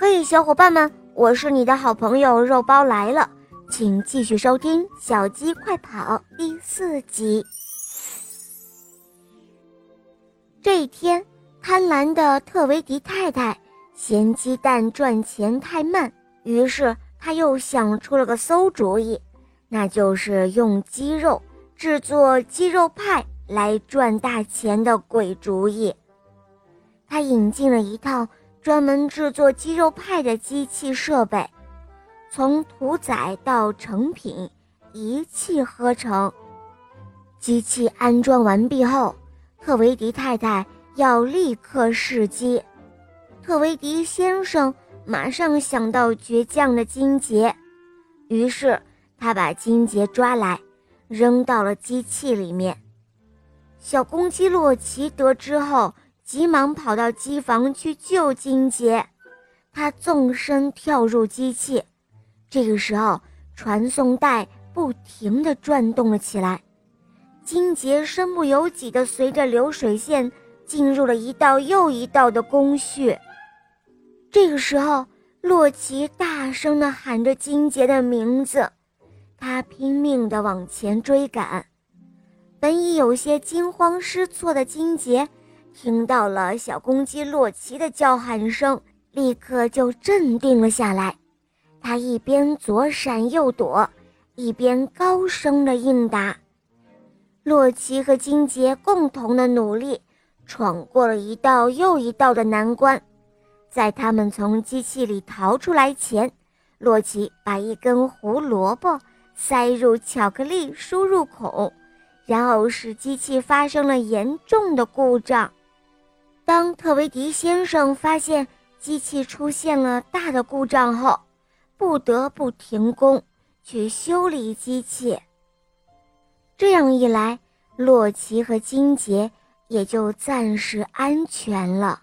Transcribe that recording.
嘿，小伙伴们，我是你的好朋友肉包来了，请继续收听《小鸡快跑》第四集。这一天，贪婪的特维迪太太嫌鸡蛋赚钱太慢，于是她又想出了个馊主意，那就是用鸡肉制作鸡肉派来赚大钱的鬼主意。她引进了一套。专门制作鸡肉派的机器设备，从屠宰到成品一气呵成。机器安装完毕后，特维迪太太要立刻试机。特维迪先生马上想到倔强的金杰，于是他把金杰抓来，扔到了机器里面。小公鸡洛奇得知后。急忙跑到机房去救金杰，他纵身跳入机器。这个时候，传送带不停地转动了起来，金杰身不由己地随着流水线进入了一道又一道的工序。这个时候，洛奇大声地喊着金杰的名字，他拼命地往前追赶。本已有些惊慌失措的金杰。听到了小公鸡洛奇的叫喊声，立刻就镇定了下来。他一边左闪右躲，一边高声的应答。洛奇和金杰共同的努力，闯过了一道又一道的难关。在他们从机器里逃出来前，洛奇把一根胡萝卜塞入巧克力输入孔，然后使机器发生了严重的故障。当特维迪先生发现机器出现了大的故障后，不得不停工去修理机器。这样一来，洛奇和金杰也就暂时安全了。